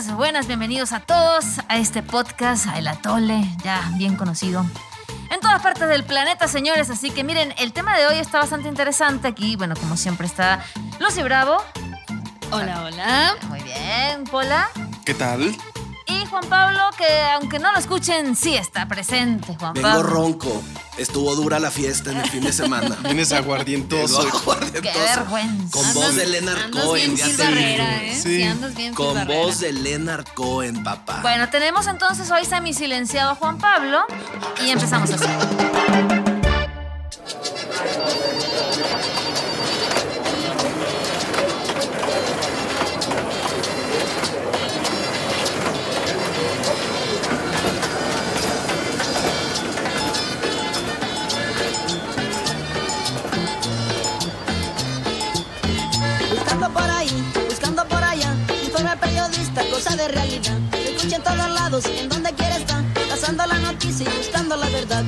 buenas, buenas, bienvenidos a todos a este podcast, a El Atole, ya bien conocido. En todas partes del planeta, señores, así que miren, el tema de hoy está bastante interesante aquí. Bueno, como siempre está Lucy Bravo. Hola, hola. Muy bien, Pola. ¿Qué tal? Y Juan Pablo, que aunque no lo escuchen, sí está presente, Juan Vengo Pablo. ronco. Estuvo dura la fiesta en el fin de semana. Vienes aguardientoso. Qué vergüenza. Con voz de Leonard Andas Cohen, bien ya. Barrera, ¿eh? Sí. Sí, andas bien Con Barrera. voz de Leonard Cohen, papá. Bueno, tenemos entonces hoy semisilenciado a Juan Pablo y empezamos así. De realidad. Se escucha en todos lados, en donde quiera cazando la noticia y buscando la verdad.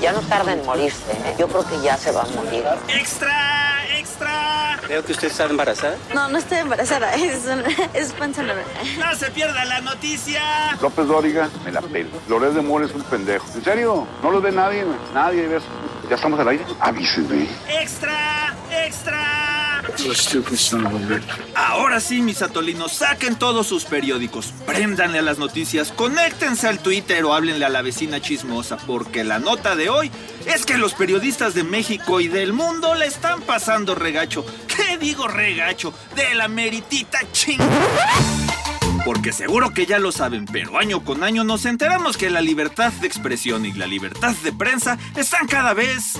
Ya no tarda en morirse, ¿eh? Yo creo que ya se va a morir. ¡Extra! ¡Extra! Veo que usted está embarazada. No, no estoy embarazada, es, es panza. ¡No se pierda la noticia! López Dóriga, me la pelo. Loret de Mora es un pendejo. ¿En serio? No lo ve nadie. Nadie. ¿ves? ¿Ya estamos al aire? Avísenme. ¡Extra! ¡Extra! Ahora sí, mis atolinos, saquen todos sus periódicos, préndanle a las noticias, conéctense al Twitter o háblenle a la vecina chismosa, porque la nota de hoy es que los periodistas de México y del mundo le están pasando regacho. ¿Qué digo regacho? De la meritita ching. Porque seguro que ya lo saben, pero año con año nos enteramos que la libertad de expresión y la libertad de prensa están cada vez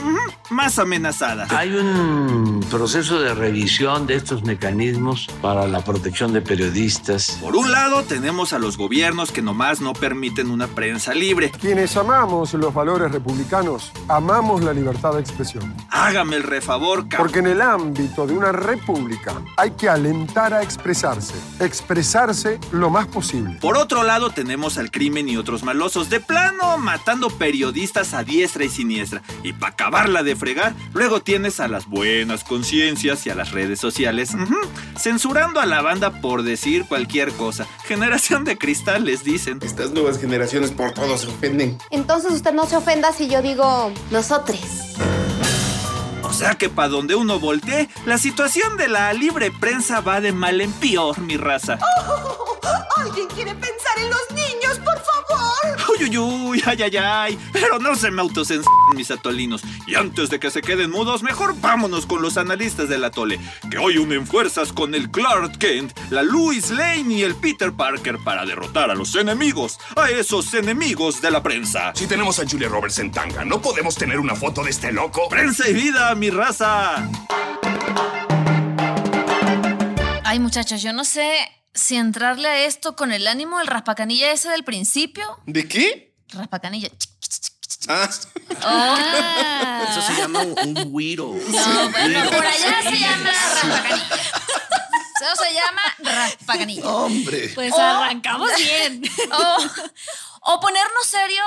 más amenazadas. Hay un proceso de revisión de estos mecanismos para la protección de periodistas. Por un lado, tenemos a los gobiernos que nomás no permiten una prensa libre. Quienes amamos los valores republicanos, amamos la libertad de expresión. Hágame el refavor, cabrón. Porque en el ámbito de una república hay que alentar a expresarse, expresarse lo más posible. Por otro lado, tenemos al crimen y otros malosos de plano matando periodistas a diestra y siniestra. Y para acabarla de fregar, luego tienes a las buenas conciencias y a las redes sociales censurando a la banda por decir cualquier cosa. Generación de cristal les dicen. Estas nuevas generaciones por todo se ofenden. Entonces usted no se ofenda si yo digo nosotros. O sea que para donde uno voltee, la situación de la libre prensa va de mal en peor, mi raza. ¿Alguien quiere pensar en los niños, por favor? Uy, uy, uy, ay, ay, ay. Pero no se me autocensuren mis atolinos. Y antes de que se queden mudos, mejor vámonos con los analistas del atole, que hoy unen fuerzas con el Clark Kent, la Louis Lane y el Peter Parker para derrotar a los enemigos, a esos enemigos de la prensa. Si tenemos a Julia Roberts en tanga, ¿no podemos tener una foto de este loco? Prensa y vida, mi raza. Ay, muchachos, yo no sé si entrarle a esto con el ánimo del raspacanilla ese del principio. ¿De qué? Raspacanilla. Ah, Oh. Eso se llama un, güiro. No, bueno, por allá se llama raspacanilla. Eso se llama raspacanilla. Hombre. Pues arrancamos bien. O, o ponernos serio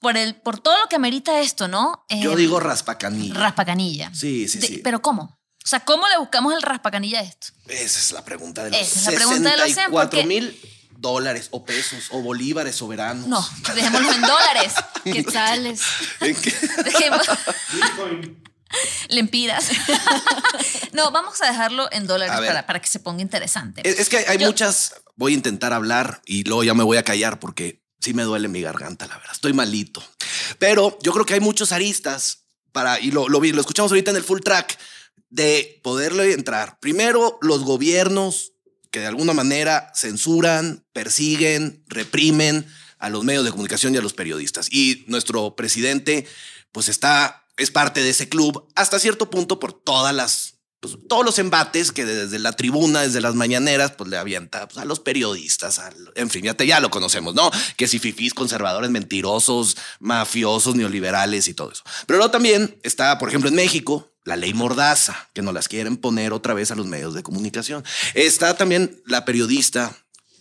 por, el, por todo lo que amerita esto, ¿no? Eh, Yo digo raspacanilla. raspacanilla. Sí, sí, De- sí. Pero ¿cómo? O sea, ¿cómo le buscamos el raspacanilla a esto? Esa es la pregunta de los Esa es la pregunta de los 100, 64 porque- mil dólares o pesos o bolívares soberanos. No, dejémoslo en dólares. ¿Qué tales? ¿En qué? Lempiras. no, vamos a dejarlo en dólares para, para que se ponga interesante. Es, es que hay Yo- muchas. Voy a intentar hablar y luego ya me voy a callar porque sí me duele mi garganta, la verdad. Estoy malito. Pero yo creo que hay muchos aristas para, y lo, lo, lo escuchamos ahorita en el full track, de poderle entrar. Primero, los gobiernos que de alguna manera censuran, persiguen, reprimen a los medios de comunicación y a los periodistas. Y nuestro presidente, pues está, es parte de ese club hasta cierto punto por todas las pues, todos los embates que desde la tribuna, desde las mañaneras, pues le avienta pues, a los periodistas, en fin, ya, ya lo conocemos, ¿no? Que si fifís, conservadores, mentirosos, mafiosos, neoliberales y todo eso. Pero luego también está, por ejemplo, en México, la ley Mordaza, que nos las quieren poner otra vez a los medios de comunicación. Está también la periodista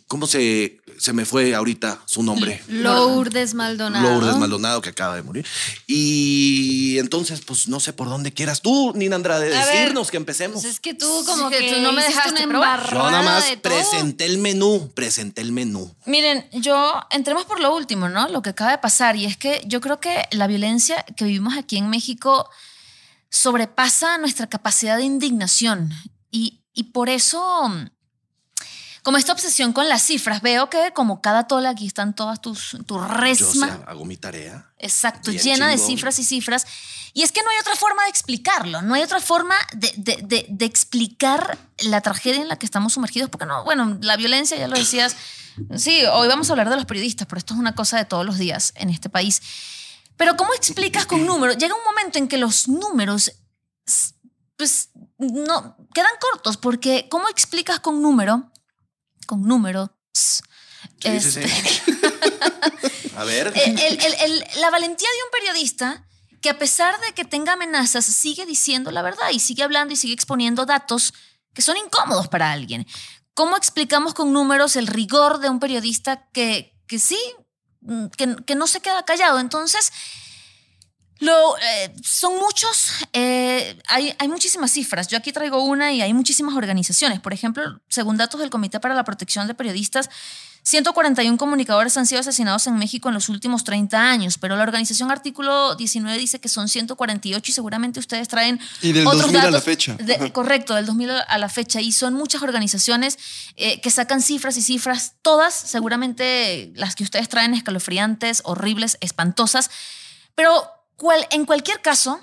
¿Cómo se, se me fue ahorita su nombre? Lourdes Maldonado. Lourdes Maldonado, que acaba de morir. Y entonces, pues no sé por dónde quieras tú, Nina Andrade, A ver, decirnos que empecemos. Pues es que tú como Sí, que que, tú no me dejaste, una bueno. Yo nada más todo. presenté el menú, presenté el menú. Miren, yo entremos por lo último, ¿no? Lo que acaba de pasar. Y es que yo creo que la violencia que vivimos aquí en México sobrepasa nuestra capacidad de indignación. Y, y por eso, como esta obsesión con las cifras, veo que como cada tola aquí están todas tus, tu Yo o resma. sea, hago mi tarea. Exacto, llena de cifras y cifras. Y es que no hay otra forma de explicarlo, no hay otra forma de, de- de- de explicar la tragedia en la que estamos sumergidos, porque no, bueno, la violencia, ya lo decías, sí, hoy vamos a hablar de los periodistas, pero esto es una cosa de todos los días en este país. Pero ¿cómo explicas con números? Llega un momento en que los números, pues, no, quedan cortos, porque ¿cómo explicas con número, con números, Sí, este, sí. A ver. el- el- la valentía de un periodista que a pesar de que tenga amenazas sigue diciendo la verdad y sigue hablando y sigue exponiendo datos que son incómodos para alguien. ¿Cómo explicamos con números el rigor de un periodista que, que sí, mm, que, que no se queda callado? Entonces, lo, eh, son muchos, eh, hay, hay muchísimas cifras. Yo aquí traigo una y hay muchísimas organizaciones. Por ejemplo, según datos del Comité para la Protección de Periodistas, 141 comunicadores han sido asesinados en México en los últimos 30 años, pero la organización Artículo 19 dice que son 148 y seguramente ustedes traen Y del otros 2000 a la datos fecha. de- correcto, del 2000 a la fecha. Y son muchas organizaciones eh, que sacan cifras y cifras, todas seguramente las que ustedes traen escalofriantes, horribles, espantosas. Pero cual- en cualquier caso,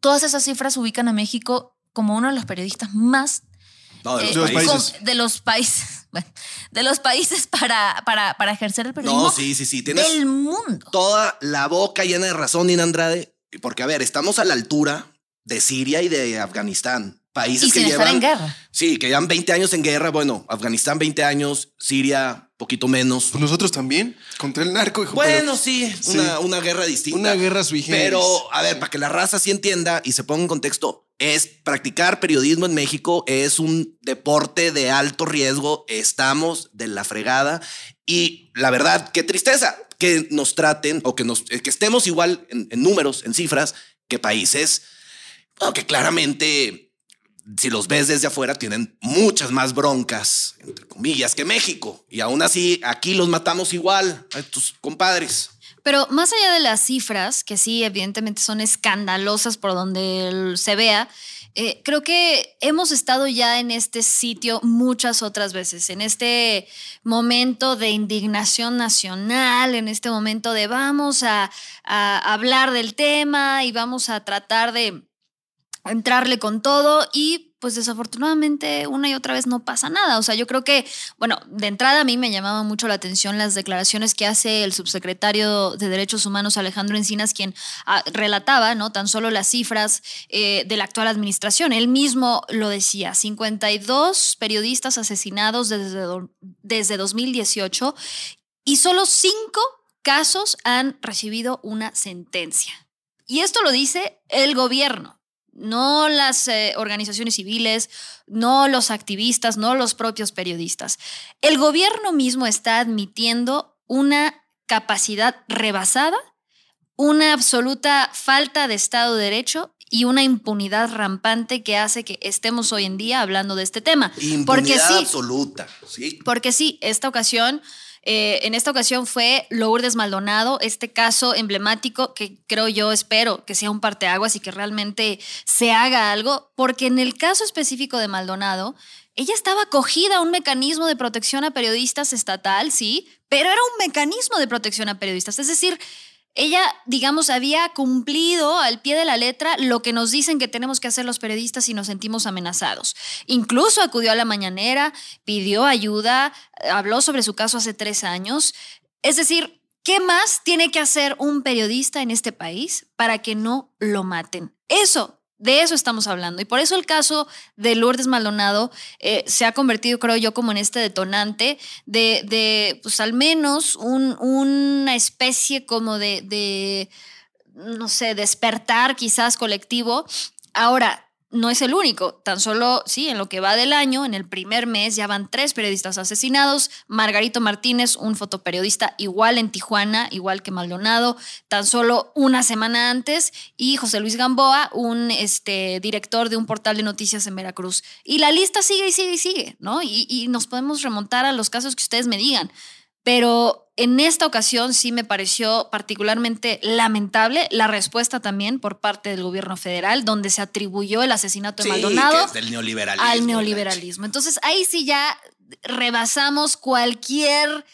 todas esas cifras ubican a México como uno de los periodistas más No, de eh, los países. com- de los países, bueno, de los países para, para, para ejercer el periodismo No, sí, sí, sí. Tienes del mundo. toda la boca llena de razón, Nina Andrade. Porque, a ver, estamos a la altura de Siria y de Afganistán. Países Y que sin estar llevan. en guerra. Sí, que llevan 20 años en guerra. Bueno, Afganistán 20 años, Siria poquito menos. Pues nosotros también, contra el narco. hijo, Bueno, pero- sí, Sí. Una, una guerra distinta. Una guerra sui generis. Pero, a ver, para que la raza sí entienda y se ponga en contexto, es practicar periodismo en México es un deporte de alto riesgo. Estamos de la fregada y la verdad, qué tristeza que nos traten o que nos que estemos igual en, en números, en cifras, que países bueno, que claramente si los ves desde afuera, tienen muchas más broncas, entre comillas, que México. Y aún así, aquí los matamos igual a tus compadres. Pero más allá de las cifras, que sí, evidentemente son escandalosas por donde se vea, eh, creo que hemos estado ya en este sitio muchas otras veces, en este momento de indignación nacional, en este momento de vamos a hablar del tema y vamos a tratar de entrarle con todo y pues desafortunadamente una y otra vez no pasa nada. O sea, yo creo que, bueno, de entrada a mí me llamaba mucho la atención las declaraciones que hace el subsecretario de Derechos Humanos Alejandro Encinas, quien ah, relataba, ¿no? Tan solo las cifras eh, de la actual administración. Él mismo lo decía, 52 periodistas asesinados desde, desde 2018 y solo cinco casos han recibido una sentencia. Y esto lo dice el gobierno no las eh, organizaciones civiles, no los activistas, no los propios periodistas. El gobierno mismo está admitiendo una capacidad rebasada, una absoluta falta de Estado de Derecho y una impunidad rampante que hace que estemos hoy en día hablando de este tema. Impunidad Porque sí, absoluta. Sí. porque sí, esta ocasión, eh, en esta ocasión fue Lourdes Maldonado, este caso emblemático que creo yo, espero que sea un parteaguas y que realmente se haga algo, porque en el caso específico de Maldonado, ella estaba acogida a un mecanismo de protección a periodistas estatal, sí, pero era un mecanismo de protección a periodistas, es decir, ella, digamos, había cumplido al pie de la letra lo que nos dicen que tenemos que hacer los periodistas si nos sentimos amenazados. Incluso acudió a la mañanera, pidió ayuda, habló sobre su caso hace tres años. Es decir, ¿qué más tiene que hacer un periodista en este país para que no lo maten? Eso. De eso estamos hablando. Y por eso el caso de Lourdes Maldonado eh, se ha convertido, creo yo, como en este detonante de, de pues al menos un- una especie como de, de, no sé, despertar quizás colectivo. Ahora, no es el único. Tan solo, sí, en lo que va del año, en el primer mes, ya van tres periodistas asesinados. Margarito Martínez, un fotoperiodista igual en Tijuana, igual que Maldonado, tan solo una semana antes. Y José Luis Gamboa, un este, director de un portal de noticias en Veracruz. Y la lista sigue y sigue y sigue, ¿no? Y, y nos podemos remontar a los casos que ustedes me digan. Pero en esta ocasión sí me pareció particularmente lamentable la respuesta también por parte del gobierno federal, donde se atribuyó el asesinato de Sí, Maldonado del neoliberalismo. al neoliberalismo. Entonces ahí sí ya rebasamos cualquier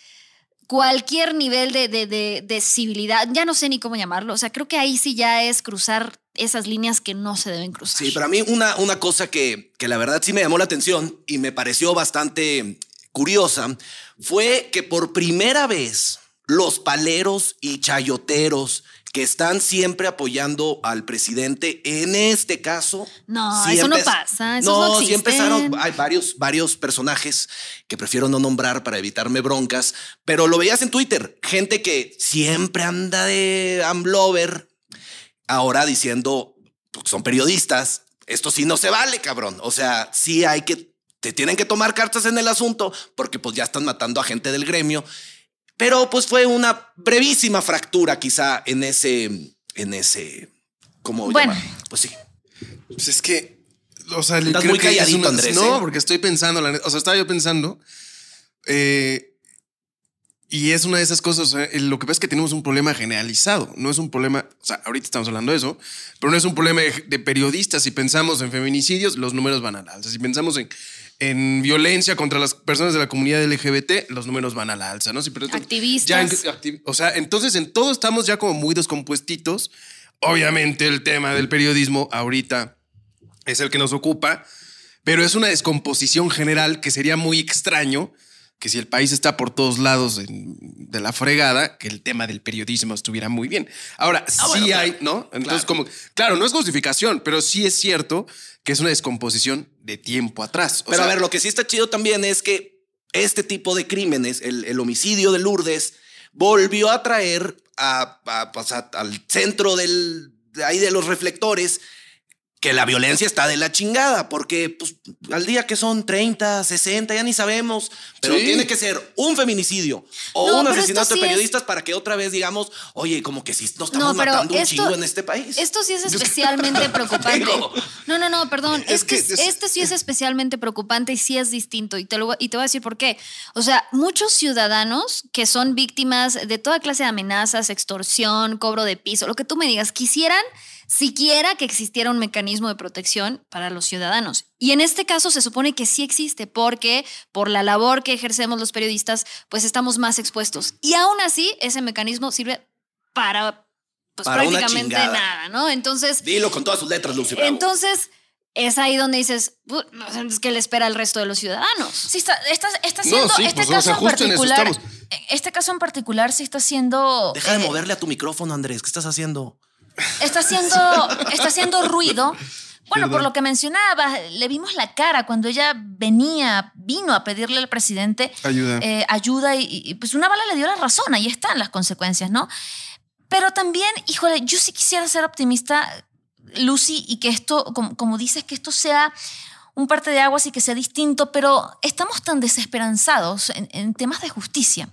cualquier nivel de, de, de, de civilidad, ya no sé ni cómo llamarlo, o sea, creo que ahí sí ya es cruzar esas líneas que no se deben cruzar. Sí, pero a mí una, una cosa que, que la verdad sí me llamó la atención y me pareció bastante curiosa fue que por primera vez los paleros y chayoteros que están siempre apoyando al presidente, en este caso... No, sí eso no pasa, esos no sí empezaron, hay varios, varios personajes que prefiero no nombrar para evitarme broncas, pero lo veías en Twitter, gente que siempre anda de Amblover, ahora diciendo, porque son periodistas, esto sí no se vale, cabrón. O sea, sí hay que, te tienen que tomar cartas en el asunto porque pues ya están matando a gente del gremio. Pero pues fue una brevísima fractura quizá en ese, en ese, ¿cómo Bueno. llamarlo? Pues sí. Pues es que, o sea, le Estás creo muy que es calladito, una- Andrés, No, ¿eh? porque estoy pensando, la o sea, estaba yo pensando, eh, y es una de esas cosas, o sea, el- lo que pasa es que tenemos un problema generalizado, no es un problema, o sea, ahorita estamos hablando de eso, pero no es un problema de, de periodistas. Si pensamos en feminicidios, los números van al alza. Si pensamos en, en violencia contra las personas de la comunidad LGBT, los números van a la alza, ¿no? Pero- Activistas. ya o sea, entonces en todo estamos ya como muy descompuestitos. Obviamente el tema del periodismo ahorita es el que nos ocupa, pero es una descomposición general que sería muy extraño que si el país está por todos lados en- de la fregada, que el tema del periodismo estuviera muy bien. Ahora, sí Ah, claro. hay, ¿no? Entonces, como, claro, no es justificación, pero sí es cierto que es una descomposición de tiempo atrás. O Pero a ver, lo que sí está chido también es que este tipo de crímenes, el, el homicidio de Lourdes, volvió a traer a, a- pues, a- al centro del, de ahí de los reflectores que la violencia está de la chingada, porque pues, al día que son 30, 60, ya ni sabemos, pero Sí. tiene que ser un feminicidio o No, un asesinato de sí es- periodistas para que otra vez digamos, oye, como que sí nos estamos No, matando un chingo en este país. Esto sí es especialmente preocupante. No, no, no, perdón. Es Este, que es- este sí es especialmente preocupante y sí es distinto. Y te, lo, voy- y te voy a decir por qué. O sea, muchos ciudadanos que son víctimas de toda clase de amenazas, extorsión, cobro de piso, lo que tú me digas, quisieran siquiera que existiera un mecanismo de protección para los ciudadanos. Y en este caso se supone que sí existe porque por la labor que ejercemos los periodistas, pues estamos más expuestos. Y aún así, ese mecanismo sirve para pues Para prácticamente nada, ¿no? Entonces, Dilo con todas sus letras, Lucy. Bravo. entonces es ahí donde dices, "Pu- no sé, es que le espera al resto de los ciudadanos. Sí, está, está, está No, siendo, sí, este pues, o caso sea, en justo en eso particular, estamos. este caso en particular sí está siendo, Deja de eh, moverle a tu micrófono, Andrés. ¿Qué estás haciendo? Está haciendo, está haciendo ruido. Bueno, por lo que mencionaba, le vimos la cara cuando ella venía, vino a pedirle al presidente Ayuda. eh, ayuda y, y, pues una bala le dio la razón, ahí están las consecuencias, ¿no? Pero también, híjole, yo sí quisiera ser optimista, Lucy, y que esto, como, como dices, que esto sea un parte de aguas y que sea distinto, pero estamos tan desesperanzados en, en temas de justicia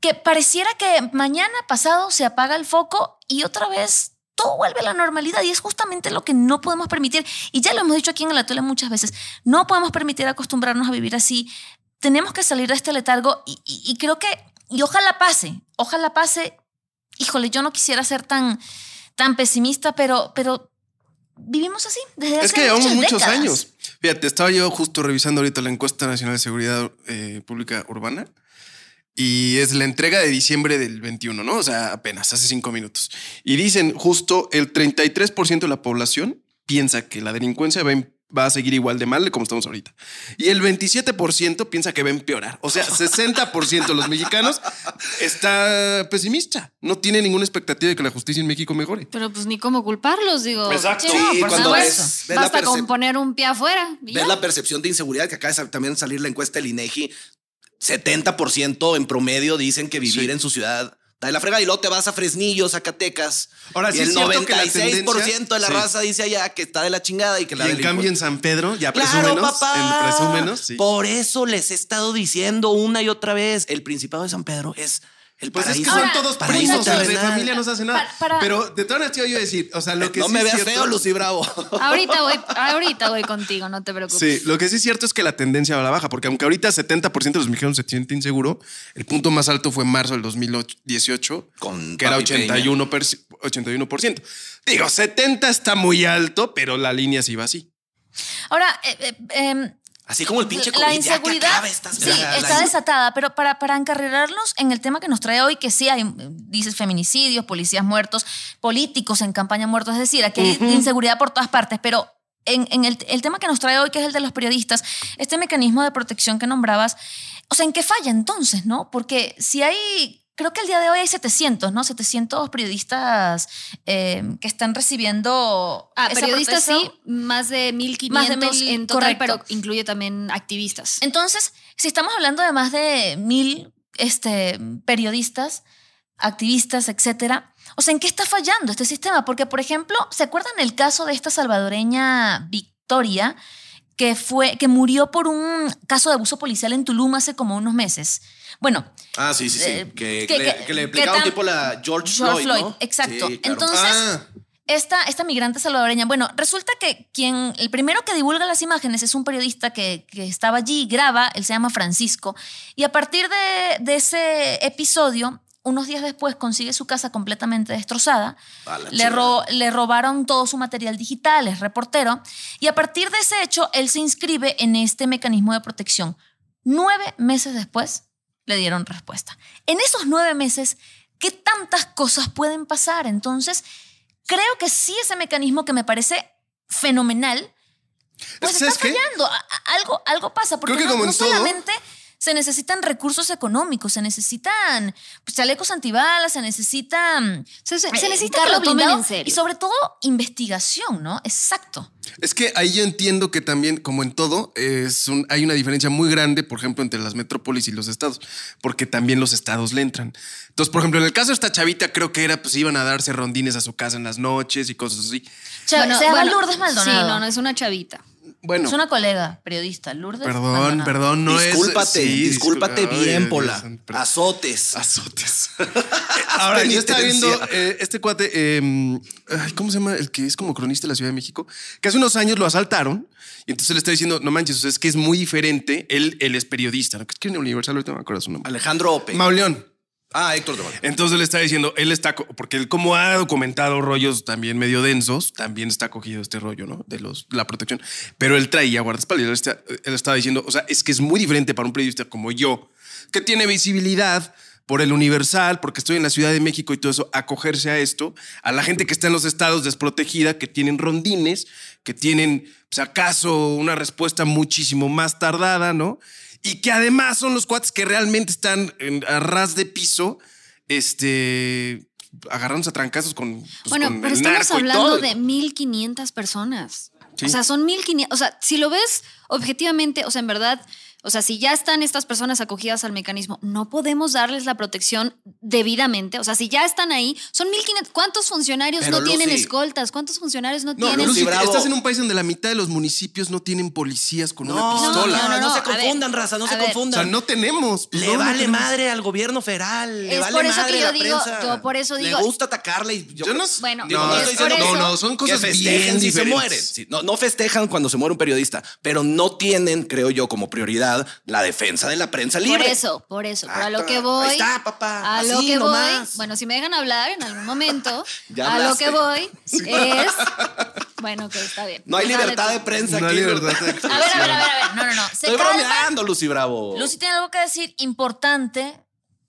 que pareciera que mañana pasado se apaga el foco y otra vez todo vuelve a la normalidad y es justamente lo que no podemos permitir. Y ya lo hemos dicho aquí en el Atole muchas veces, no podemos permitir acostumbrarnos a vivir así. Tenemos que salir de este letargo y, y- y creo que, y ojalá pase, ojalá pase. Híjole, yo no quisiera ser tan, tan pesimista, pero, pero vivimos así desde hace Es que llevamos muchos décadas. años. Fíjate, estaba yo justo revisando ahorita la encuesta nacional de seguridad eh, pública urbana y es la entrega de diciembre del 21, ¿no? O sea, apenas hace cinco minutos. Y dicen justo el 33% de la población piensa que la delincuencia va, a- va a seguir igual de mal de como estamos ahorita. Y el 27% piensa que va a empeorar. O sea, 60% de los mexicanos está pesimista. No tiene ninguna expectativa de que la justicia en México mejore. Pero pues ni cómo culparlos, digo. Exacto. Sí, Sí, cuando ves- ves Basta con poner un pie afuera. ¿Ves ya. la percepción de inseguridad que acaba de también salir la encuesta del INEGI? 70% en promedio dicen que vivir Sí. en su ciudad Está de la fregada y luego te vas a Fresnillo, Zacatecas. Ahora, y sí el es cierto que la 96% de la raza dice allá que está de la chingada y que la Y en cambio en San Pedro, ya Claro, presúmenos. papá. En presúmenos, sí. Por eso les he estado diciendo una y otra vez, el Principado de San Pedro es el Pues es que son todos primos, de familia no se hace nada. Para- para- Pero de todas maneras te iba yo a decir, o sea, lo que no sí me es veas cierto- feo, Lucy Bravo. Ahorita voy, ahorita voy contigo, no te preocupes. Sí, lo que sí es cierto es que la tendencia va a la baja, porque aunque ahorita 70% de los mexicanos se siente inseguro, el punto más alto fue en marzo del 2018, Con que era Papi Peña. 81%, per- 81%. Digo, 70 está muy alto, pero la línea sí va así. Ahora, eh, eh, em, Así como el pinche la COVID, ya que inseguridad estas sí, está desatada, pero para, para encarrilarnos en el tema que nos trae hoy, que sí hay, dices, feminicidios, policías muertos, políticos en campaña muertos, es decir, aquí hay inseguridad por todas partes, pero en, en el, el tema que nos trae hoy, que es el de los periodistas, este mecanismo de protección que nombrabas, o sea, ¿en qué falla entonces, no? Porque si hay... Creo que el día de hoy hay 700, ¿no? 700 periodistas eh, que están recibiendo. Ah, esa periodistas sí, más de 1500 Más de mil, en total, correcto. pero incluye también activistas. Entonces, si estamos hablando de más de mil este, periodistas, activistas, etcétera, o sea, ¿en qué está fallando este sistema? Porque, por ejemplo, ¿se acuerdan el caso de esta salvadoreña Victoria? Que, fue, que murió por un caso de abuso policial en Tulum hace como unos meses. Bueno, Ah, sí, sí, sí. Eh, que, le, que- le tipo la George, George Floyd, Floyd, ¿no? exacto. Sí, claro. Entonces, Ah. esta, esta migrante salvadoreña, bueno, resulta que quien, el primero que divulga las imágenes es un periodista que, que estaba allí, graba, él se llama Francisco, y a partir de, de ese episodio, unos días después consigue su casa completamente destrozada, le, ro- le robaron todo su material digital, es reportero, y a partir de ese hecho, él se inscribe en este mecanismo de protección. Nueve meses después, le dieron respuesta. En esos nueve meses, ¿qué tantas cosas pueden pasar? Entonces, creo que sí ese mecanismo que me parece fenomenal, pues está fallando. Algo, algo pasa, porque Creo que no, no todo- solamente se necesitan recursos económicos, se necesitan pues, chalecos antibalas, se necesitan... Se, se- se necesita que lo tomen blindado en serio. Y sobre todo, investigación, ¿no? Exacto. Es que ahí yo entiendo que también, como en todo, es un- hay una diferencia muy grande, por ejemplo, entre las metrópolis y los estados, porque también los estados le entran. Entonces, por ejemplo, en el caso de esta chavita, creo que era, pues iban a darse rondines a su casa en las noches y cosas así. Cha- se llama Lourdes Maldonado. Sí, no, no, es una chavita. Bueno, Es una colega periodista, Lourdes. perdón, Maldonado. perdón, no discúlpate, es. sí, discúlpate discul- bien, Pola. Azotes. Azotes. Ahora, yo estaba viendo eh, este cuate, eh, ay, ¿cómo se llama? El que es como cronista de la Ciudad de México, que hace unos años lo asaltaron y entonces le está diciendo, no manches, es que es muy diferente. Él, él es periodista, ¿no? que es que en Universal, ahorita no me acuerdo su nombre. Alejandro Ope. Mauleón. Ah, Héctor de Val. Entonces le está diciendo, él está, porque él como ha documentado rollos también medio densos, también está cogido este rollo, ¿no? De los, la protección. Pero él traía guardaespaldas. Él, está- él estaba diciendo, o sea, es que es muy diferente para un periodista como yo, que tiene visibilidad por el Universal, porque estoy en la Ciudad de México y todo eso, acogerse a esto, a la gente que está en los estados desprotegida, que tienen rondines, que tienen, pues acaso, una respuesta muchísimo más tardada, ¿no? Y que además son los cuates que realmente están en, a ras de piso, este, agarrándose a trancazos con, pues, Bueno, con pero el estamos narco y hablando todo. de 1500 personas. Sí. O sea, son 1500. O sea, si lo ves objetivamente, o sea, en verdad, o sea, si ya están estas personas acogidas al mecanismo, no podemos darles la protección debidamente. O sea, si ya están ahí, son 1500. ¿Cuántos funcionarios Pero, no tienen escoltas? ¿Cuántos funcionarios no, No, tienen? Lucy, Bravo. estás en un país donde la mitad de los municipios no tienen policías con una No, pistola. no, no, no, se a ver, confundan, raza, no se ver. O confundan. sea, no tenemos. pues, Le no, no vale tenemos. madre al gobierno federal, le Es vale por eso madre que yo la digo- prensa. yo por eso digo- Le gusta atacarle y yo, Yo no- Bueno, Digo, no, estoy es por diciendo eso- no, no, son cosas que bien festejen si se diferentes. mueren. Sí, no, no festejan cuando se muere un periodista, pero no tienen, creo yo, como prioridad la defensa de la prensa libre. Por eso, por eso. Pero a lo que voy. Ahí está, papá. A lo que nomás. voy. Bueno, si me dejan hablar en algún momento, Ya a lo que voy es. Bueno, ok, está bien. No hay libertad de prensa No hay aquí. libertad de A ver, a ver, a ver, a ver. No, no, no. Se Estoy calma. bromeando, Lucy Bravo. Lucy tiene algo que decir importante.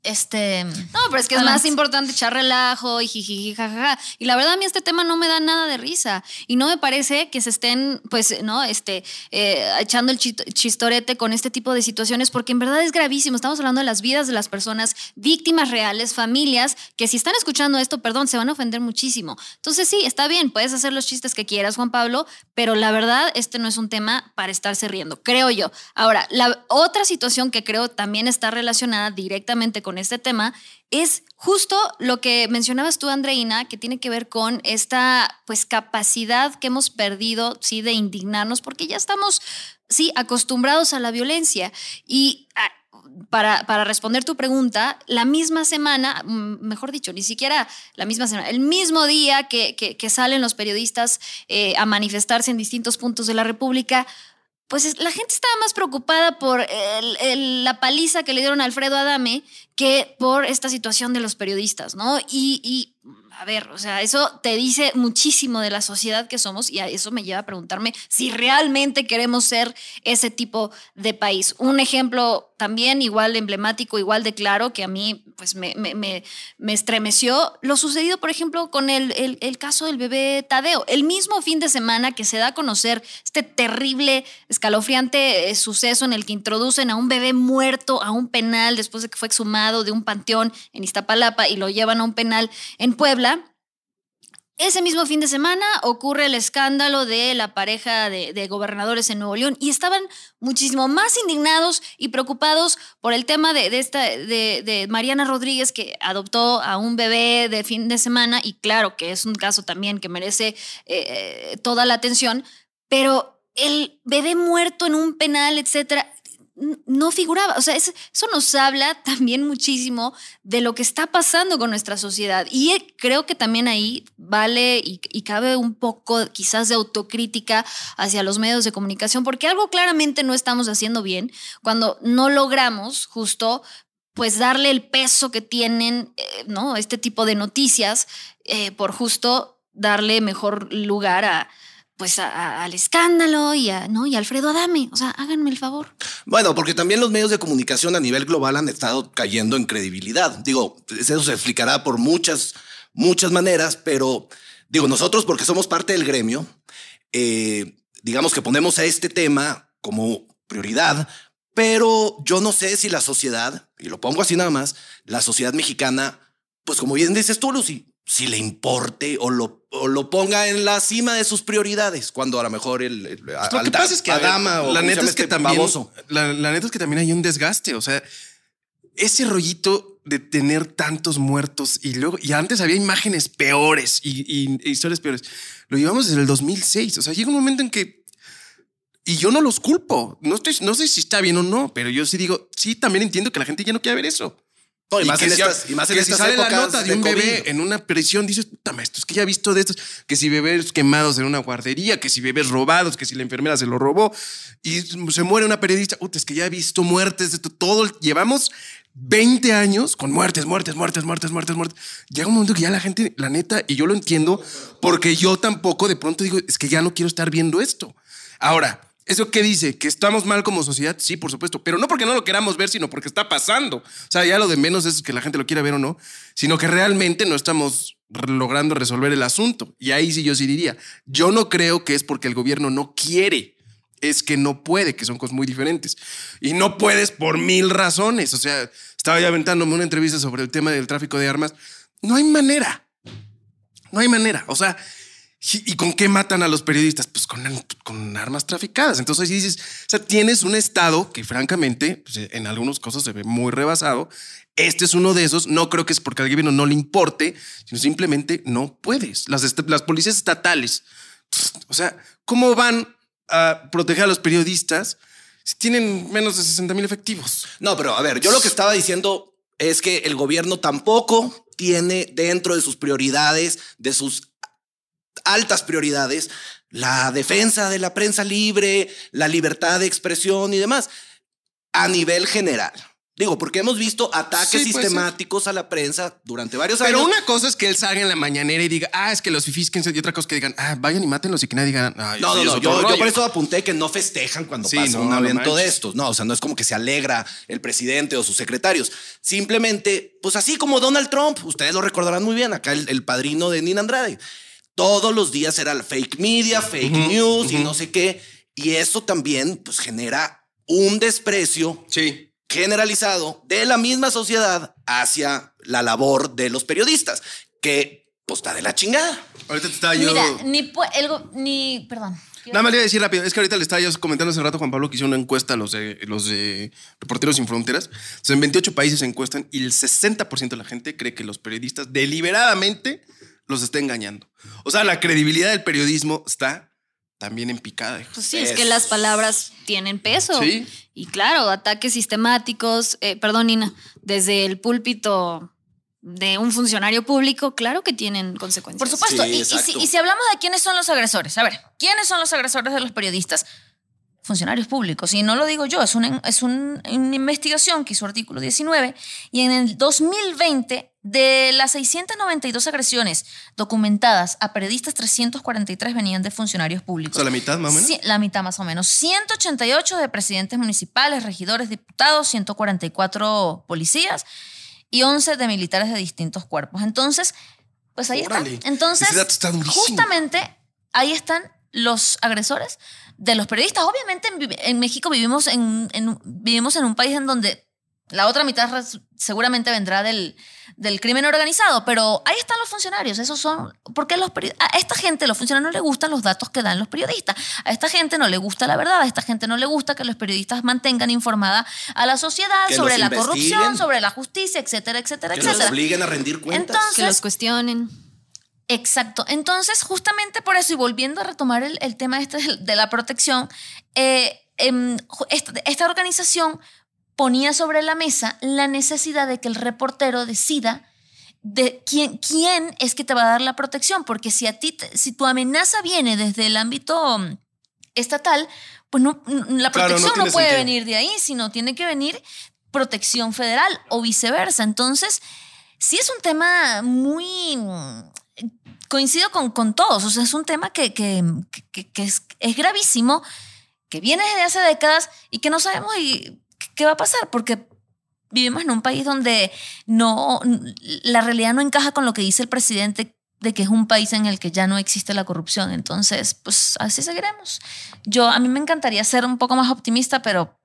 Este. No, pero es que es más importante echar relajo y jijiji, jajaja. Y la verdad a mí este tema no me da nada de risa. Y no me parece que se estén, pues, ¿no? Este, eh, echando el chistorete con este tipo de situaciones, porque en verdad es gravísimo. Estamos hablando de las vidas de las personas, víctimas reales, familias, que si están escuchando esto, perdón, se van a ofender muchísimo. Entonces sí, está bien, puedes hacer los chistes que quieras, Juan Pablo, pero la verdad este no es un tema para estarse riendo, creo yo. Ahora, la otra situación que creo también está relacionada directamente con con este tema es justo lo que mencionabas tú, Andreina, que tiene que ver con esta pues capacidad que hemos perdido, sí, de indignarnos, porque ya estamos, sí, acostumbrados a la violencia. Y ah, para, para, responder tu pregunta, la misma semana, mm, mejor dicho, ni siquiera la misma semana, el mismo día que, que, salen los periodistas eh, a manifestarse en distintos puntos de la República, pues la gente estaba más preocupada por la paliza que le dieron a Alfredo Adame que por esta situación de los periodistas, ¿no? Y, y a ver, o sea, eso te dice muchísimo de la sociedad que somos y a eso me lleva a preguntarme si realmente queremos ser ese tipo de país. Un ejemplo también igual emblemático, igual de claro, que a mí pues me, me, me, estremeció, lo sucedido, por ejemplo, con el, el, el, caso del bebé Tadeo. El mismo fin de semana que se da a conocer este terrible, escalofriante eh, suceso en el que introducen a un bebé muerto a un penal después de que fue exhumado de un panteón en Iztapalapa y lo llevan a un penal en Puebla ese mismo fin de semana ocurre el escándalo de la pareja de, gobernadores en Nuevo León y estaban muchísimo más indignados y preocupados por el tema de, esta, de, Mariana Rodríguez que adoptó a un bebé de fin de semana y claro que es un caso también que merece eh, toda la atención, pero el bebé muerto en un penal, etcétera, no figuraba. O sea, eso nos habla también muchísimo de lo que está pasando con nuestra sociedad. Y eh, creo que también ahí vale y, cabe un poco quizás de autocrítica hacia los medios de comunicación, porque algo claramente no estamos haciendo bien cuando no logramos justo pues darle el peso que tienen, eh, ¿no? Este tipo de noticias eh, por justo darle mejor lugar a, pues al escándalo y a, ¿no? y Alfredo Adame. O sea, háganme el favor. Bueno, porque también los medios de comunicación a nivel global han estado cayendo en credibilidad. Digo, eso se explicará por muchas, muchas maneras, pero digo, nosotros porque somos parte del gremio, eh, digamos que ponemos a este tema como prioridad, pero yo no sé si la sociedad, y lo pongo así nada más, la sociedad mexicana, pues como bien dices tú, Lucy, si le importe o lo, lo, ponga en la cima de sus prioridades, cuando a lo mejor el, pues lo que pasa es que Adama o la neta es que este también la, neta es que también hay un desgaste, o sea, ese rollito de tener tantos muertos y luego y antes había imágenes peores y, historias peores. Lo llevamos desde el 2006, o sea, llega un momento en que y yo no los culpo, no estoy no sé si está bien o no, pero yo sí digo, sí también entiendo que la gente ya no quiere ver eso y, más en estas, y más en si sale la nota de, un bebé en una prisión, dices, puta, esto es que ya he visto de estos, que si bebés quemados en una guardería, que si bebés robados, que si la enfermera se lo robó y se muere una periodista, puta, es que ya he visto muertes esto, todo, llevamos 20 años con muertes, muertes, muertes, muertes, muertes, muertes. Llega un momento que ya la gente, la neta, y yo lo entiendo, porque yo tampoco de pronto digo, es que ya no quiero estar viendo esto. Ahora, ¿Eso qué dice? ¿Que estamos mal como sociedad? Sí, por supuesto, pero no porque no lo queramos ver, sino porque está pasando. O sea, ya lo de menos es que la gente lo quiera ver o no, sino que realmente no estamos logrando resolver el asunto. Y ahí sí yo sí diría, yo no creo que es porque el gobierno no quiere, es que no puede, que son cosas muy diferentes. Y no puedes por mil razones. O sea, estaba ya aventándome una entrevista sobre el tema del tráfico de armas. No hay manera. No hay manera. O sea, ¿Y con qué matan a los periodistas? Pues con, con armas traficadas. Entonces dices, o sea, tienes un Estado que francamente pues, en algunas cosas se ve muy rebasado. Este es uno de esos. No creo que es porque al gobierno no le importe, sino simplemente no puedes. Las, las policías estatales, o sea, ¿cómo van a proteger a los periodistas si tienen menos de 60 mil efectivos? No, pero a ver, yo lo que estaba diciendo es que el gobierno tampoco tiene dentro de sus prioridades, de sus altas prioridades, la defensa de la prensa libre, la libertad de expresión y demás, a nivel general. Digo, porque hemos visto ataques sistemáticos a la prensa durante varios años. Pero una cosa es que él salga en la mañanera y diga, ah, es que los fifís, y otra cosa es que digan, ah, vayan y mátenlos y que nadie diga, no, no, no, yo, por eso apunté que no festejan cuando pasa un evento de estos. No, o sea, no es como que se alegra el presidente o sus secretarios. Simplemente, pues así como Donald Trump, ustedes lo recordarán muy bien, acá el, el padrino de Nina Andrade todos los días era fake media, fake news y no sé qué. Y eso también pues, genera un desprecio generalizado de la misma sociedad hacia la labor de los periodistas, que pues está de la chingada. Ahorita te estaba yo. Mira, ni, pu- el go- ni, perdón. Nada más le iba a decir rápido, es que ahorita le estaba yo comentando hace rato Juan Pablo que hizo una encuesta a los de, los de Reporteros Sin Fronteras. O sea, en 28 países se encuestan y el 60% de la gente cree que los periodistas deliberadamente los está engañando. O sea, la credibilidad del periodismo está también en picada. Pues sí, es que las palabras tienen peso. Sí. Y claro, ataques sistemáticos, eh, perdón, Nina, desde el púlpito de un funcionario público, claro que tienen consecuencias. Por supuesto. Sí, y, y si, y si hablamos de quiénes son los agresores, a ver, ¿quiénes son los agresores de los periodistas? Funcionarios públicos. Y no lo digo yo, es una, es un- una investigación que hizo artículo 19. Y en el 2020, de las 692 agresiones documentadas a periodistas, 343 venían de funcionarios O públicos. sea, la mitad más o menos. Sí, la mitad más o menos. 188 de presidentes municipales, regidores, diputados, 144 policías y 11 de militares de distintos cuerpos. Entonces, pues ahí Órale. está. Entonces, está justamente ahí están los agresores de los periodistas. Obviamente en, México vivimos en, vivimos en un país en donde la otra mitad seguramente vendrá del, del crimen organizado, pero ahí están los funcionarios, esos son, porque los a esta gente, los funcionarios no le gustan los datos que dan los periodistas, a esta gente no le gusta la verdad, a esta gente no le gusta que los periodistas mantengan informada a la sociedad Que sobre los la corrupción, sobre la justicia, etcétera, etcétera, Que los etcétera. obliguen a rendir cuentas. Entonces- que los cuestionen. Exacto. Entonces, justamente por eso, y volviendo a retomar el, el tema este de, la protección, eh, em, esta, esta organización ponía sobre la mesa la necesidad de que el reportero decida de quién, quién es que te va a dar la protección, porque si a ti, te- si tu amenaza viene desde el ámbito mm, estatal, pues no, la Claro, no protección no, puede sentido. venir de ahí, sino tiene que venir protección federal o viceversa. Entonces, sí es un tema muy... Coincido con, con todos, o sea, es un tema que, que, que- es, es gravísimo, que viene desde hace décadas y que no sabemos qué va a pasar, porque vivimos en un país donde no, la realidad no encaja con lo que dice el presidente de que es un país en el que ya no existe la corrupción. Entonces, pues así seguiremos. Yo, a mí me encantaría ser un poco más optimista, pero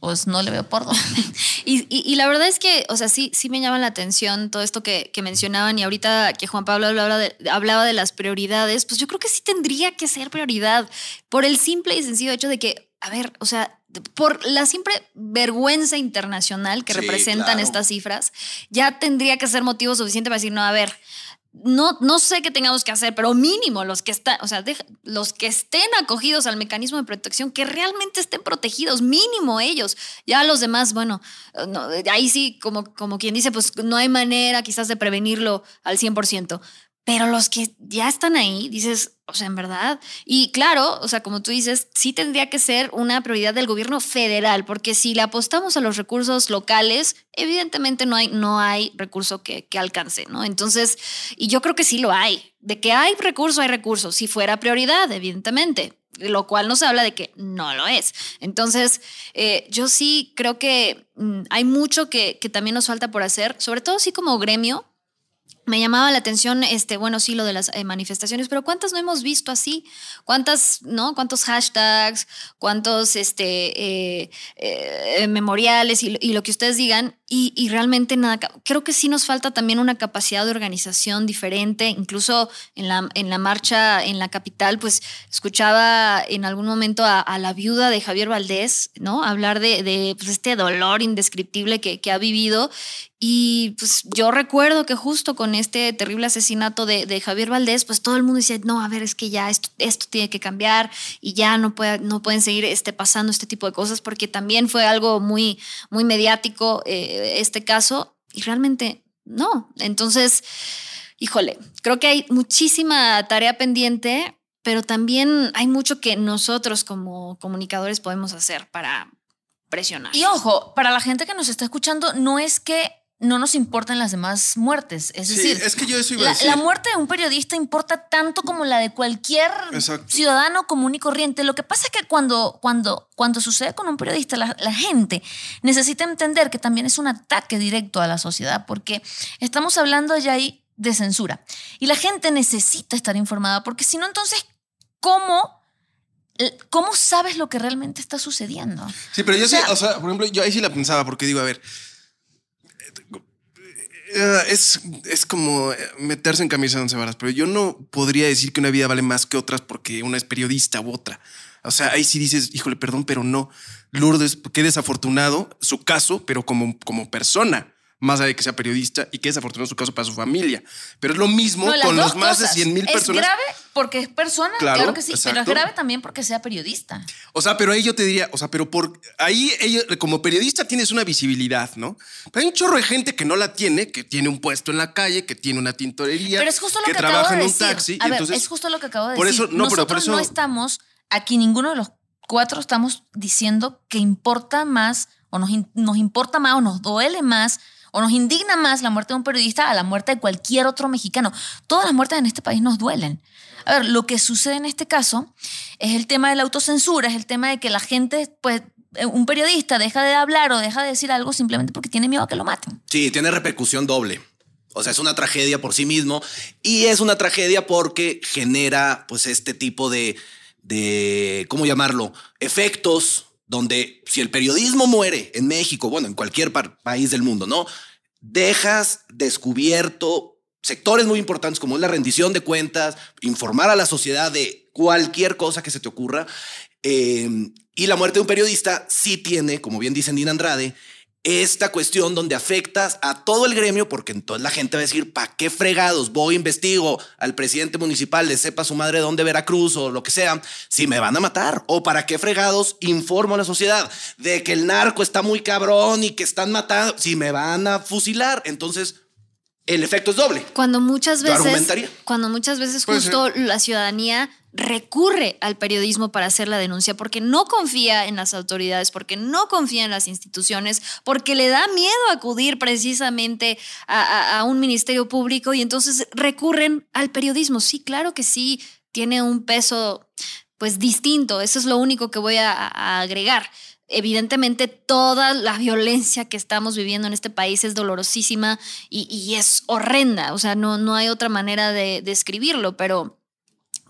pues no le veo por dónde. Y, y- y la verdad es que, o sea, sí, sí me llama la atención todo esto que, que mencionaban y ahorita que Juan Pablo hablaba de, hablaba de las prioridades, pues yo creo que sí tendría que ser prioridad por el simple y sencillo hecho de que, a ver, o sea, por la simple vergüenza internacional que Sí, representan claro. estas cifras, ya tendría que ser motivo suficiente para decir, no, a ver, no, no sé qué tengamos que hacer, pero mínimo los que están, o sea, los que estén acogidos al mecanismo de protección, que realmente estén protegidos, mínimo ellos. Ya los demás, bueno, no, ahí sí, como, como quien dice, pues no hay manera quizás de prevenirlo al 100%. Pero los que ya están ahí, dices, o sea, en verdad. Y claro, o sea, como tú dices, sí tendría que ser una prioridad del gobierno federal, porque si le apostamos a los recursos locales, evidentemente no hay, no hay recurso que, que alcance, ¿no? Entonces, y yo creo que sí lo hay. De que hay recurso, hay recurso. Si fuera prioridad, evidentemente. Lo cual nos habla de que no lo es. Entonces, eh, yo sí creo que mm, hay mucho que, que también nos falta por hacer, sobre todo sí como gremio, me llamaba la atención, este, bueno, sí, lo de las eh, manifestaciones, pero ¿cuántas no hemos visto así? ¿Cuántas, no? ¿Cuántos hashtags? ¿Cuántos, este, eh, eh, memoriales y, y lo que ustedes digan? Y, y realmente nada, creo que sí nos falta también una capacidad de organización diferente, incluso en la, en la marcha en la capital, pues escuchaba en algún momento a, a la viuda de Javier Valdés, ¿no? Hablar de, de, pues, este dolor indescriptible que, que ha vivido y pues yo recuerdo que justo con este terrible asesinato de, Javier Valdés, pues todo el mundo decía, no, a ver, es que ya esto, esto tiene que cambiar y ya no, puede, no pueden seguir este, pasando este tipo de cosas porque también fue algo muy, muy mediático eh, este caso y realmente no. Entonces, híjole, creo que hay muchísima tarea pendiente, pero también hay mucho que nosotros como comunicadores podemos hacer para presionar. Y ojo, para la gente que nos está escuchando, no es que no nos importen las demás muertes. Es Sí, decir, es que yo eso iba a la, decir. la muerte de un periodista importa tanto como la de cualquier Exacto. ciudadano común y corriente. Lo que pasa es que cuando, cuando, cuando sucede con un periodista, la, la gente necesita entender que también es un ataque directo a la sociedad, porque estamos hablando ya ahí de censura. Y la gente necesita estar informada, porque si no, entonces, ¿cómo, ¿cómo sabes lo que realmente está sucediendo? Sí, pero yo O sea- sí, o sea, por ejemplo, yo ahí sí la pensaba, porque digo, a ver, eh, es, es como eh, meterse en camisa de once varas, pero yo no podría decir que una vida vale más que otras porque una es periodista u otra. O sea, ahí sí dices, híjole, perdón, pero no. Lourdes, qué desafortunado su caso, pero como, como persona, más allá de que sea periodista y qué desafortunado su caso para su familia. Pero es lo mismo No, con los más de cosas. 100 mil Es personas. grave porque es persona, Claro, claro, que sí, pero es grave también porque sea periodista. O sea, pero ahí yo te diría, o sea, pero por ahí ella, como periodista tienes una visibilidad, ¿no? Pero hay un chorro de gente que no la tiene, que tiene un puesto en la calle, que tiene una tintorería, Pero es justo lo que, trabaja acabo de en un decir. taxi. A y ver, entonces, es justo lo que acabo de por decir. eso- no, pero Nosotros por eso- no estamos aquí, ninguno de los cuatro estamos diciendo que importa más o nos, nos importa más o nos duele más o nos indigna más la muerte de un periodista a la muerte de cualquier otro mexicano. Todas las muertes en este país nos duelen. A ver, lo que sucede en este caso es el tema de la autocensura, es el tema de que la gente, pues, eh, un periodista deja de hablar o deja de decir algo simplemente porque tiene miedo a que lo maten. Sí, tiene repercusión doble. O sea, es una tragedia por sí mismo y es una tragedia porque genera pues este tipo de, de ¿cómo llamarlo? Efectos donde si el periodismo muere en México, bueno, en cualquier país del mundo, ¿no? Dejas descubierto sectores muy importantes como es la rendición de cuentas, informar a la sociedad de cualquier cosa que se te ocurra. Eh, y la muerte de un periodista sí tiene, como bien dice Nina Andrade, esta cuestión donde afectas a todo el gremio, porque entonces la gente va a decir, ¿para qué fregados voy, investigo al presidente municipal, le sepa su madre dónde Veracruz o lo que sea, si me van a matar? ¿O para qué fregados informo a la sociedad de que el narco está muy cabrón y que están matando, si me van a fusilar? Entonces, el efecto es doble. Cuando muchas Yo veces, argumentaría. cuando muchas veces justo la ciudadanía recurre al periodismo para hacer la denuncia porque no confía en las autoridades, porque no confía en las instituciones, porque le da miedo acudir precisamente a, un ministerio público y entonces recurren al periodismo. Sí, claro que sí, tiene un peso pues distinto. Eso es lo único que voy a, a agregar. Evidentemente, toda la violencia que estamos viviendo en este país es dolorosísima y, y es horrenda. O sea, no, no hay otra manera de describirlo, pero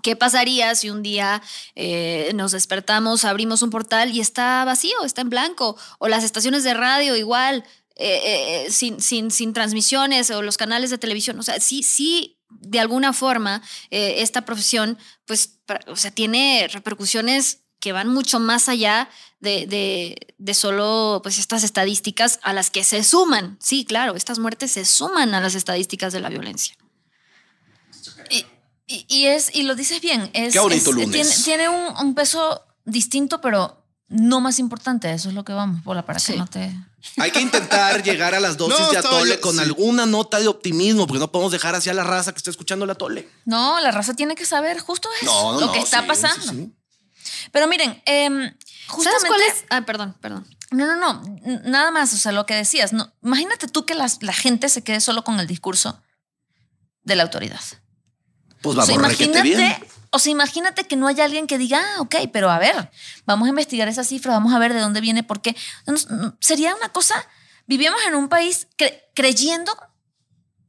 ¿qué pasaría si un día eh, nos despertamos, abrimos un portal y está vacío, está en blanco? O las estaciones de radio igual, eh, eh, sin, sin, sin transmisiones o los canales de televisión. O sea, sí, sí, de alguna forma, eh, esta profesión, pues, o sea, tiene repercusiones que van mucho más allá de, de, de solo pues estas estadísticas a las que se suman. Sí, claro, estas muertes se suman a las estadísticas de la violencia. Y, y es, y lo dices bien, es, Qué bonito es- lunes. tiene, tiene un, un peso distinto, pero no más importante. Eso es lo que vamos, Pola, para que no te. Hay que intentar llegar a las dosis No, de atole yo- con sí. alguna nota de optimismo, porque no podemos dejar hacia la raza que está escuchando el atole. No, la raza tiene que saber justo eso, No, no, lo no, que está sí, pasando. sí, sí. Pero miren, em, ¿Sabes justamente. cuál es? Ah, perdón, perdón. No, no, no. Nada más, o sea, lo que decías. No, imagínate tú que las- la gente se quede solo con el discurso de la autoridad. Pues O sea, vamos, requete bien. imagínate, o sea, imagínate que no haya alguien que diga, ah, ok, pero a ver, vamos a investigar esa cifra, vamos a ver de dónde viene, por qué. Sería una cosa, vivimos en un país cre- creyendo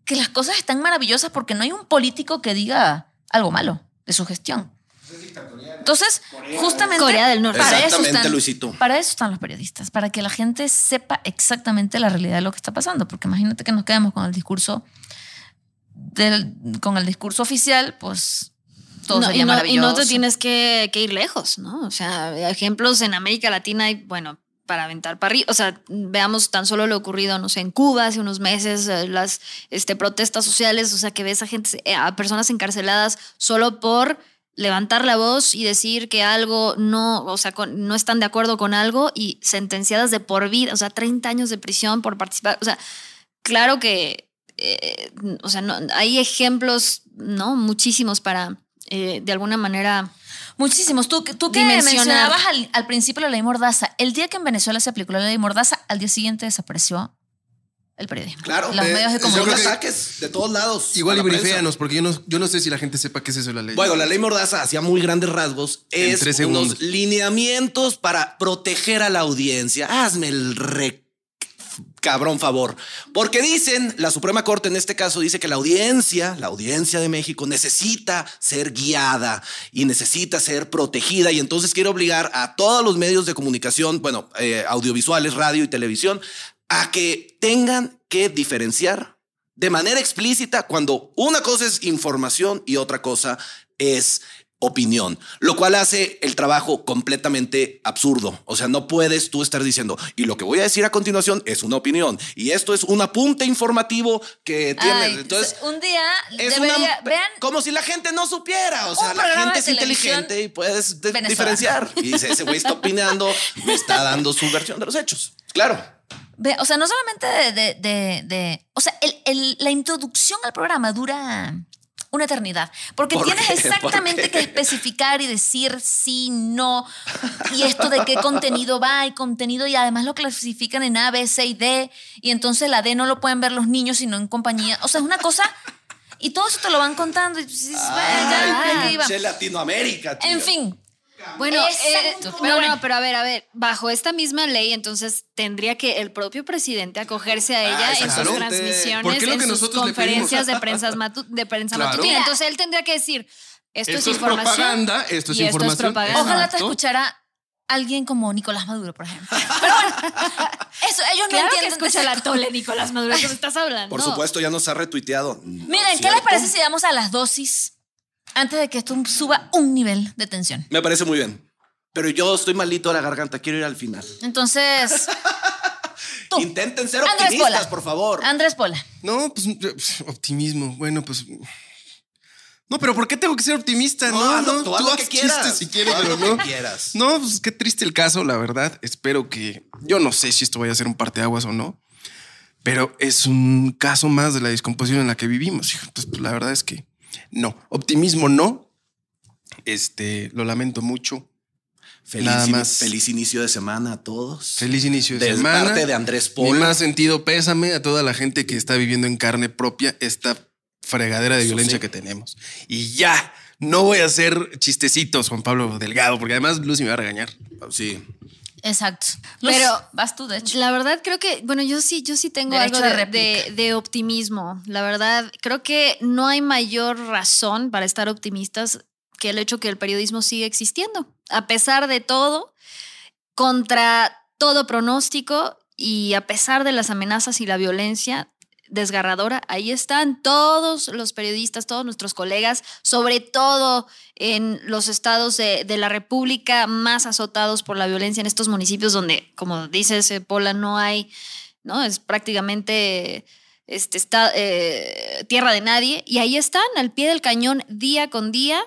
que las cosas están maravillosas porque no hay un político que diga algo malo de su gestión. Entonces, justamente Corea del Norte. para eso están, Luisito. para eso están los periodistas, para que la gente sepa exactamente la realidad de lo que está pasando. Porque imagínate que nos quedemos con el discurso del, con el discurso oficial, pues todo No, sería y, no, y maravilloso. no te tienes que, que ir lejos, ¿no? O sea, ejemplos en América Latina hay, bueno, para aventar para arriba. O sea, veamos tan solo lo ocurrido, no sé, en Cuba hace unos meses, eh, las este, protestas sociales, o sea, que ves a gente, eh, a personas encarceladas solo por levantar la voz y decir que algo no, o sea, con- no están de acuerdo con algo y sentenciadas de por vida, o sea, 30 años de prisión por participar. O sea, claro que, eh, o sea, no, hay ejemplos, ¿no? Muchísimos para, eh, de alguna manera... Muchísimos. Tú, tú que mencionabas al, al principio la ley Mordaza, el día que en Venezuela se aplicó la ley Mordaza, al día siguiente desapareció el periodismo. Claro, Los eh, medios de yo creo Son comunicación. que- ataques de todos lados. Igual y briféanos, porque yo no, yo no sé si la gente sepa qué es eso de la ley. Bueno, la ley Mordaza, hacía muy grandes rasgos, En es tres unos segundos. lineamientos para proteger a la audiencia. Hazme el re cabrón favor. Porque dicen, la Suprema Corte en este caso dice que la audiencia, la audiencia de México, necesita ser guiada y necesita ser protegida. Y entonces quiere obligar a todos los medios de comunicación, bueno, eh, audiovisuales, radio y televisión, a que tengan que diferenciar de manera explícita cuando una cosa es información y otra cosa es opinión, lo cual hace el trabajo completamente absurdo. O sea, no puedes tú estar diciendo, y lo que voy a decir a continuación es una opinión, y esto es un apunte informativo que tiene. Entonces, un día es debería, una- vean, como si la gente no supiera. O sea, la gente es inteligente y puedes diferenciar. Y dice, ese güey está opinando, me está dando su versión de los hechos. Claro. o sea, no solamente de, de, de- de- o sea, el- el- la introducción al programa dura una eternidad, porque ¿Por tienes qué? exactamente ¿Por que especificar y decir sí, no, y esto de qué contenido va y contenido, y además lo clasifican en A, B, C y D, y entonces la D no lo pueden ver los niños sino en compañía, o sea, es una cosa, y todo eso te lo van contando, y dices, Ay, pinche Latinoamérica. tío. En fin. Bueno, Exacto, eh, pero no, bueno. no, pero a ver, a ver, bajo esta misma ley, entonces tendría que el propio presidente acogerse a ella Ah, en sus transmisiones, ¿Por qué lo en que sus conferencias de prensa, matu- de prensa Claro. matutina. Entonces él tendría que decir, esto, Esto es es información. propaganda, esto es y información. Esto es propaganda. Ojalá te escuchara alguien como Nicolás Maduro, por ejemplo. Pero bueno, eso, ellos no Claro que entienden. de escucha la tole, Nicolás Maduro, ¿qué me estás hablando? Por supuesto, ya nos ha retuiteado. Miren, ¿qué les parece si vamos a las dosis antes de que esto suba un nivel de tensión? Me parece muy bien. Pero yo estoy malito de la garganta, quiero ir al final. Entonces, tú, Intenten ser Andrés optimistas, Pola. por favor. Andrés Pola. No, pues pues, optimismo. Bueno, pues. No, pero ¿por qué tengo que ser optimista? No, No, no, no, tú haz lo que quieras. si quieres, pero no. que quieras. No, pues qué triste el caso, la verdad. Espero que. Yo no sé si esto vaya a ser un parteaguas o no, pero es un caso más de la descomposición en la que vivimos. Entonces, pues, la verdad es que no. Optimismo no. Este, lo lamento mucho. Feliz, Nada in- más. feliz inicio de semana a todos. Feliz inicio de, De semana. parte de Andrés Mi más sentido pésame a toda la gente que está viviendo en carne propia esta fregadera de Eso violencia sí. que tenemos. Y ya, no voy a hacer chistecitos, Juan Pablo Delgado, porque además Lucy me va a regañar. Sí. Exacto. Pero- Pero vas tú, de hecho. La verdad creo que, bueno, yo sí, yo sí tengo Derecho algo de- de optimismo. La verdad, creo que no hay mayor razón para estar optimistas que el hecho que el periodismo sigue existiendo. A pesar de todo, contra todo pronóstico y a pesar de las amenazas y la violencia desgarradora, ahí están todos los periodistas, todos nuestros colegas, sobre todo en los estados de, la República más azotados por la violencia en estos municipios donde, como dices, eh, Pola, no hay, ¿no? Es prácticamente este, está, eh, tierra de nadie. Y ahí están, al pie del cañón, día con día,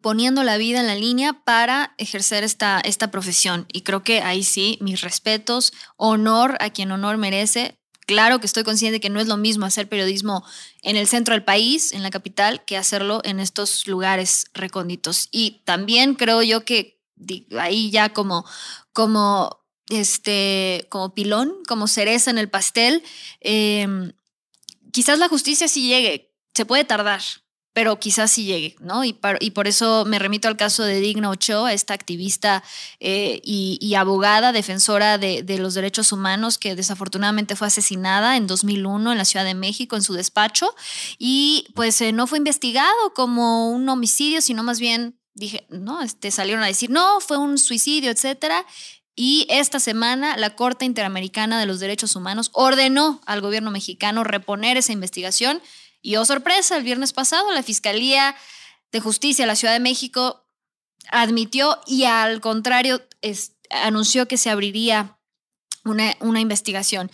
poniendo la vida en la línea para ejercer esta, esta profesión. Y creo que ahí sí, mis respetos, honor a quien honor merece. Claro que estoy consciente que no es lo mismo hacer periodismo en el centro del país, en la capital, que hacerlo en estos lugares recónditos. Y también creo yo que ahí ya como, como, este, como pilón, como cereza en el pastel, em, quizás la justicia sí llegue, se puede tardar, pero quizás sí llegue, ¿no? Y, por eso me remito al caso de Digna Ochoa, esta activista eh, y, abogada, defensora de, de los derechos humanos, que desafortunadamente fue asesinada en 2001 en la Ciudad de México, en su despacho, y pues eh, no fue investigado como un homicidio, sino más bien, dije, no, este, salieron a decir, no, fue un suicidio, etcétera. Y esta semana la Corte Interamericana de los Derechos Humanos ordenó al gobierno mexicano reponer esa investigación. Y oh sorpresa, el viernes pasado la Fiscalía de Justicia de la Ciudad de México admitió y al contrario anunció que se abriría una, una investigación.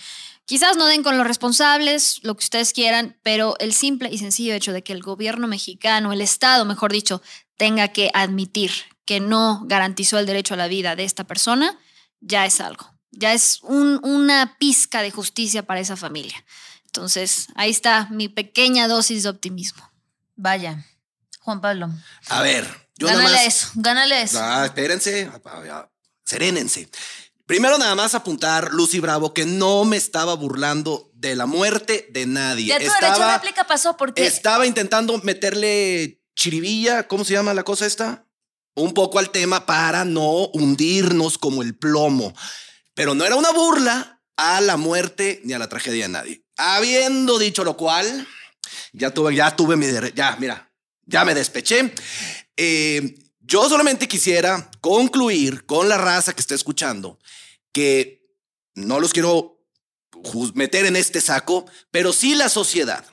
Quizás no den con los responsables, lo que ustedes quieran, pero el simple y sencillo hecho de que el gobierno mexicano, el Estado, mejor dicho, tenga que admitir que no garantizó el derecho a la vida de esta persona, ya es algo. Ya es un- una pizca de justicia para esa familia. Entonces, ahí está mi pequeña dosis de optimismo. Vaya. Juan Pablo. A ver, yo nada Gánale más. eso, gánale eso. Ah, espérense, serénense. Primero nada más apuntar, Lucy Bravo, que no me estaba burlando de la muerte de nadie. Ya tu estaba, réplica pasó porque estaba intentando meterle chiribilla, ¿cómo se llama la cosa esta? Un poco al tema para no hundirnos como el plomo. Pero no era una burla a la muerte ni a la tragedia de nadie. Habiendo dicho lo cual, ya tuve, ya tuve mi ya, mira, ya me despeché. Eh, yo solamente quisiera concluir con la raza que está escuchando que no los quiero meter en este saco, pero si la sociedad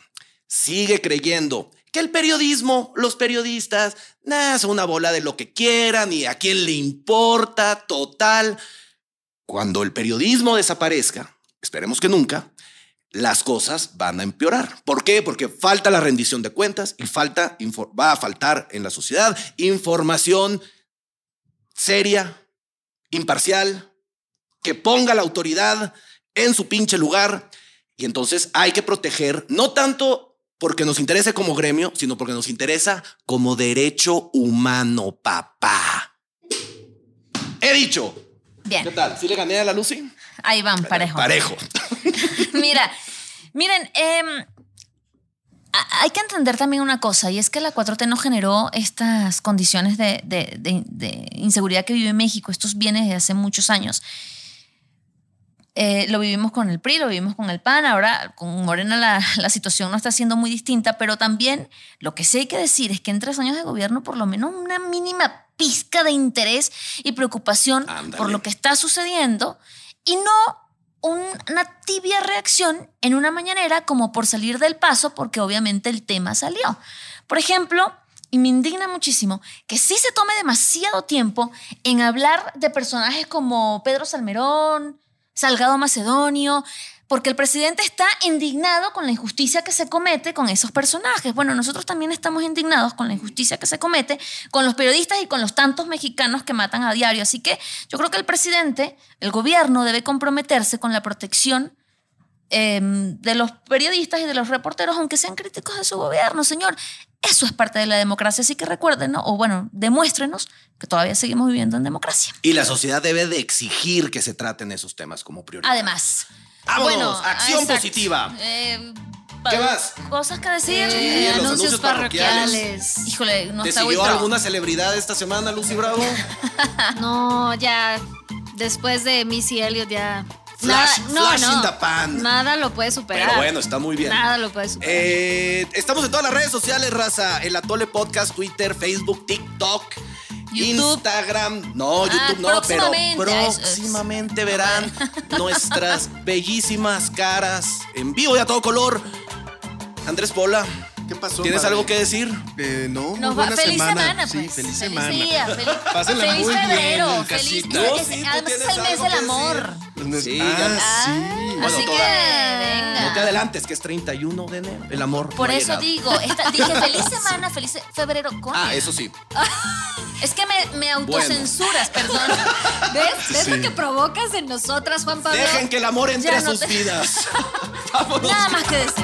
sigue creyendo que el periodismo, los periodistas, nada, son una bola de lo que quieran y a quién le importa, total. Cuando el periodismo desaparezca, esperemos que nunca, las cosas van a empeorar. ¿Por qué? Porque falta la rendición de cuentas y falta, va a faltar en la sociedad información seria, imparcial, que ponga la autoridad en su pinche lugar. Y entonces hay que proteger, no tanto porque nos interese como gremio, sino porque nos interesa como derecho humano, papá. He dicho. Bien. ¿Qué tal? ¿Sí le gané a la Lucy? Ahí van, parejo. Parejo. Mira, miren, em, hay que entender también una cosa, y es que la 4T no generó estas condiciones de, de- de- de inseguridad que vive México, estos bienes de hace muchos años. Eh, lo vivimos con el PRI, lo vivimos con el PAN, ahora con Morena la, la situación no está siendo muy distinta, pero también lo que sí hay que decir es que en tres años de gobierno por lo menos una mínima pizca de interés y preocupación por lo que está sucediendo y no una tibia reacción en una mañanera como por salir del paso porque obviamente el tema salió. Por ejemplo, y me indigna muchísimo que sí se tome demasiado tiempo en hablar de personajes como Pedro Salmerón, Salgado Macedonio, porque el presidente está indignado con la injusticia que se comete con esos personajes. Bueno, nosotros también estamos indignados con la injusticia que se comete con los periodistas y con los tantos mexicanos que matan a diario. Así que yo creo que el presidente, el gobierno debe comprometerse con la protección eh, de los periodistas y de los reporteros, aunque sean críticos de su gobierno, señor. Eso es parte de la democracia, así que recuerden, ¿no? o bueno, demuéstrenos que todavía seguimos viviendo en democracia. Y la sociedad debe de exigir que se traten esos temas como prioridad. Además. Vámonos, acción exacto. positiva. Eh, ¿Qué más? Cosas que decir. Los anuncios parroquiales. Híjole, no ¿Te está siguió alguna celebridad esta semana, Lucy Bravo? No, ya después de Missy Elliott ya. Flash- nada, no, flash no, in the pan. Nada lo puede superar. Pero bueno, está muy bien. Nada lo puede superar. Eh, estamos en todas las redes sociales, raza. El Atole Podcast, Twitter, Facebook, TikTok. Instagram, no, Ah, YouTube no, pero próximamente. Verán nuestras bellísimas caras en vivo y a todo color. Andrés Pola, ¿Qué pasó? ¿tienes padre? algo que decir? Eh, no, Nos va- buena feliz semana. semana, Sí, pues. feliz Feliz semana. día, feliz- Pásenla feliz muy bien febrero, en feliz- casita. es- es- además es el mes del amor. Sí, ah, ya- sí. Bueno, Así que toda- venga. No te adelantes, que es 31 de enero. El amor. Por no eso digo, esta- dije feliz semana, feliz febrero. Ah, eso sí. Es que me, me autocensuras, perdón. ¿Ves? ¿Ves sí. lo que provocas en nosotras, Juan Pablo? Dejen que el amor entre Ya a no sus te- vidas. Nada más que decir.